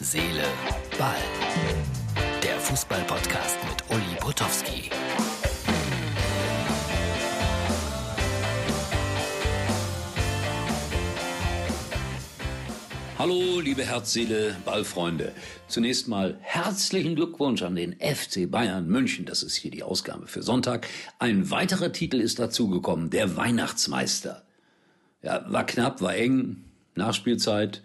Seele, Ball. Der Fußball-Podcast mit Uli Potowski. Hallo, liebe Herzseele, Ballfreunde. Zunächst mal herzlichen Glückwunsch an den FC Bayern München. Das ist hier die Ausgabe für Sonntag. Ein weiterer Titel ist dazugekommen, der Weihnachtsmeister. Ja, war knapp, war eng, Nachspielzeit.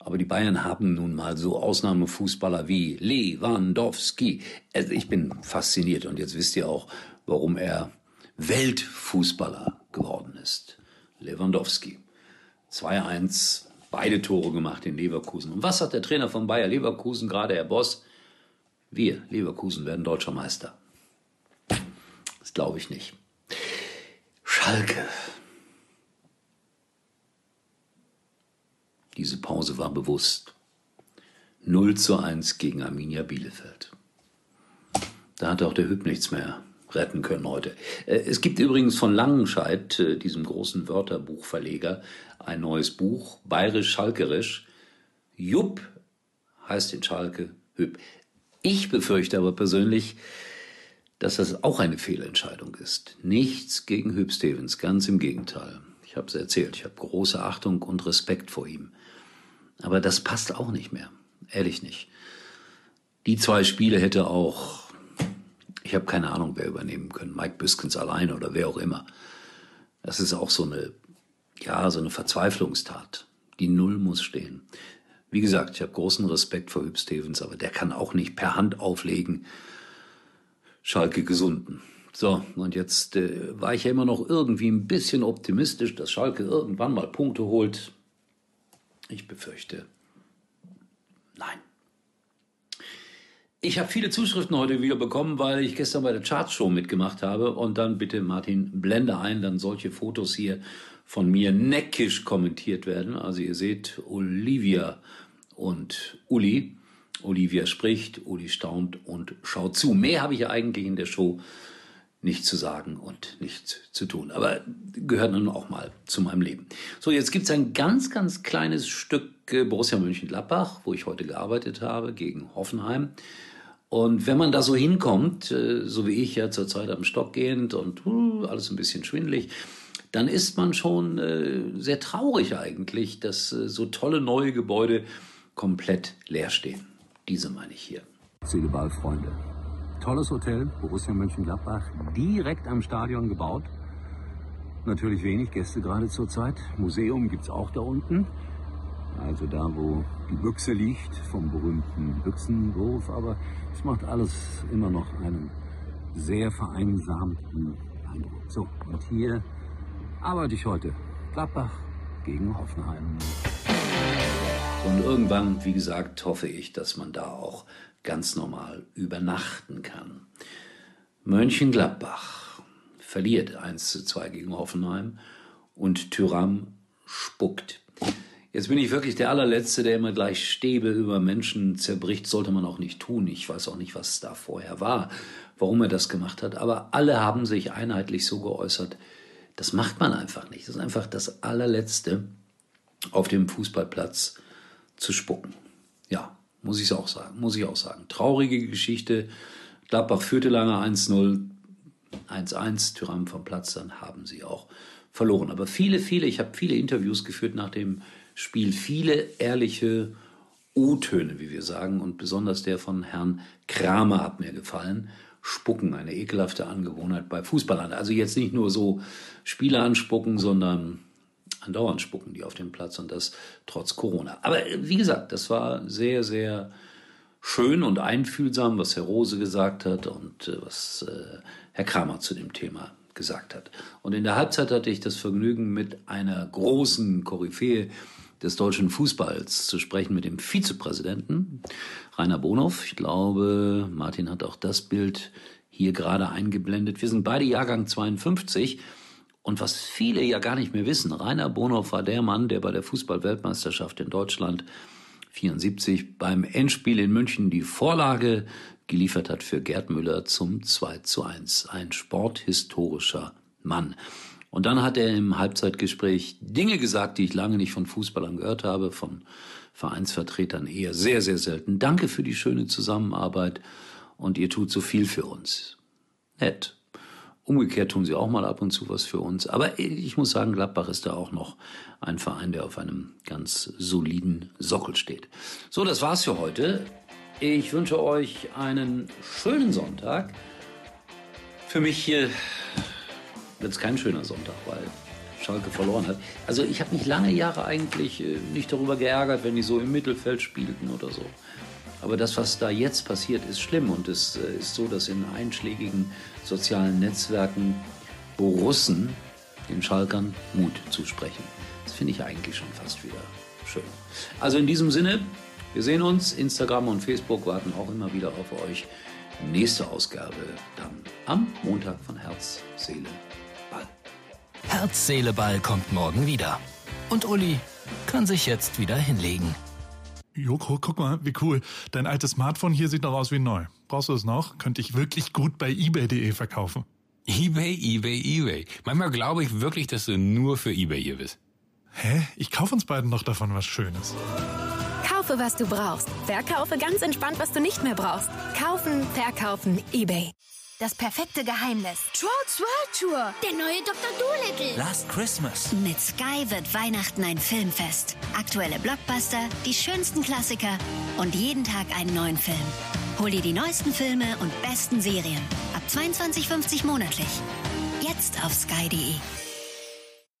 Aber die Bayern haben nun mal so Ausnahmefußballer wie Lewandowski. Also ich bin fasziniert und jetzt wisst ihr auch, warum er Weltfußballer geworden ist. Lewandowski. 2-1 beide Tore gemacht in Leverkusen. Und was hat der Trainer von Bayer Leverkusen gerade, Herr Boss? Wir, Leverkusen, werden deutscher Meister. Das glaube ich nicht. Schalke. Diese Pause war bewusst. 0 zu 1 gegen Arminia Bielefeld. Da hat auch der Hüb nichts mehr retten können heute. Äh, es gibt übrigens von Langenscheid, äh, diesem großen Wörterbuchverleger, ein neues Buch, bayerisch-schalkerisch. Jupp heißt in Schalke Hüb. Ich befürchte aber persönlich, dass das auch eine Fehlentscheidung ist. Nichts gegen Hüb Stevens, ganz im Gegenteil. Ich habe es erzählt, ich habe große Achtung und Respekt vor ihm. Aber das passt auch nicht mehr, ehrlich nicht. Die zwei Spiele hätte auch ich habe keine Ahnung, wer übernehmen können. Mike Biskens alleine oder wer auch immer. Das ist auch so eine, ja, so eine Verzweiflungstat. Die Null muss stehen. Wie gesagt, ich habe großen Respekt vor Hüb Stevens, aber der kann auch nicht per Hand auflegen. Schalke gesunden. So, und jetzt äh, war ich ja immer noch irgendwie ein bisschen optimistisch, dass Schalke irgendwann mal Punkte holt. Ich befürchte, nein. Ich habe viele Zuschriften heute wieder bekommen, weil ich gestern bei der Chartshow mitgemacht habe. Und dann bitte, Martin, blende ein, dann solche Fotos hier von mir neckisch kommentiert werden. Also ihr seht Olivia und Uli. Olivia spricht, Uli staunt und schaut zu. Mehr habe ich ja eigentlich in der Show nicht zu sagen und nicht zu tun. Aber gehört nun auch mal zu meinem Leben. So, jetzt gibt's ein ganz, ganz kleines Stück äh, Borussia Mönchengladbach, wo ich heute gearbeitet habe, gegen Hoffenheim. Und wenn man da so hinkommt, äh, so wie ich ja zurzeit am Stock gehend und uh, alles ein bisschen schwindlig, dann ist man schon äh, sehr traurig eigentlich, dass so tolle neue Gebäude komplett leer stehen. Diese meine ich hier. Seeleball, Freunde. Tolles Hotel, Borussia Mönchengladbach, direkt am Stadion gebaut. Natürlich wenig Gäste gerade zurzeit. Museum gibt's auch da unten also da, wo die Büchse liegt, vom berühmten Büchsenwurf, aber es macht alles immer noch einen sehr vereinsamten Eindruck. So, und hier arbeite ich heute. Gladbach gegen Hoffenheim. Und irgendwann, wie gesagt, hoffe ich, dass man da auch ganz normal übernachten kann. Mönchengladbach verliert 1 zu 2 gegen Hoffenheim und Tyram spuckt. Jetzt bin ich wirklich der allerletzte, der immer gleich Stäbe über Menschen zerbricht. Sollte man auch nicht tun. Ich weiß auch nicht, was da vorher war, warum er das gemacht hat. Aber alle haben sich einheitlich so geäußert. Das macht man einfach nicht. Das ist einfach das allerletzte, auf dem Fußballplatz zu spucken. Ja, muss ich auch sagen. Muss ich auch sagen. Traurige Geschichte. Gladbach führte lange 1-0. 1-1, Tyrann vom Platz, dann haben sie auch verloren. Aber viele, viele, ich habe viele Interviews geführt nach dem Spiel viele ehrliche O-Töne, wie wir sagen, und besonders der von Herrn Kramer hat mir gefallen. Spucken, eine ekelhafte Angewohnheit bei Fußballern. Also jetzt nicht nur so Spieler anspucken, sondern andauernd spucken die auf dem Platz und das trotz Corona. Aber wie gesagt, das war sehr, sehr schön und einfühlsam, was Herr Rose gesagt hat und äh, was äh, Herr Kramer zu dem Thema gesagt hat. Und in der Halbzeit hatte ich das Vergnügen, mit einer großen Koryphäe des deutschen Fußballs zu sprechen mit dem Vizepräsidenten Rainer Bonhoff. Ich glaube, Martin hat auch das Bild hier gerade eingeblendet. Wir sind beide Jahrgang 52. Und was viele ja gar nicht mehr wissen, Rainer Bonhoff war der Mann, der bei der Fußballweltmeisterschaft in Deutschland 74 beim Endspiel in München die Vorlage geliefert hat für Gerd Müller zum 2 zu 1. Ein sporthistorischer Mann. Und dann hat er im Halbzeitgespräch Dinge gesagt, die ich lange nicht von Fußballern gehört habe, von Vereinsvertretern eher sehr, sehr selten. Danke für die schöne Zusammenarbeit und ihr tut so viel für uns. Nett. Umgekehrt tun sie auch mal ab und zu was für uns. Aber ich muss sagen, Gladbach ist da auch noch ein Verein, der auf einem ganz soliden Sockel steht. So, das war's für heute. Ich wünsche euch einen schönen Sonntag. Für mich hier wird es kein schöner Sonntag, weil Schalke verloren hat. Also ich habe mich lange Jahre eigentlich äh, nicht darüber geärgert, wenn die so im Mittelfeld spielten oder so. Aber das, was da jetzt passiert, ist schlimm und es äh, ist so, dass in einschlägigen sozialen Netzwerken Borussen den Schalkern Mut zusprechen. Das finde ich eigentlich schon fast wieder schön. Also in diesem Sinne, wir sehen uns. Instagram und Facebook warten auch immer wieder auf euch. Nächste Ausgabe dann am Montag von Herz, Seele, Ball. Herz, Seele, Ball kommt morgen wieder. Und Uli kann sich jetzt wieder hinlegen. Joko, guck mal, wie cool. Dein altes Smartphone hier sieht noch aus wie neu. Brauchst du es noch? Könnte ich wirklich gut bei eBay.de verkaufen. eBay, eBay, eBay. Manchmal glaube ich wirklich, dass du nur für eBay hier bist. Hä? Ich kaufe uns beiden noch davon was Schönes. Kaufe, was du brauchst. Verkaufe ganz entspannt, was du nicht mehr brauchst. Kaufen, verkaufen, eBay. Das perfekte Geheimnis. Trolls World Tour. Der neue Dr. Dolittle. Last Christmas. Mit Sky wird Weihnachten ein Filmfest. Aktuelle Blockbuster, die schönsten Klassiker und jeden Tag einen neuen Film. Hol dir die neuesten Filme und besten Serien. Ab 22,50 monatlich. Jetzt auf sky.de.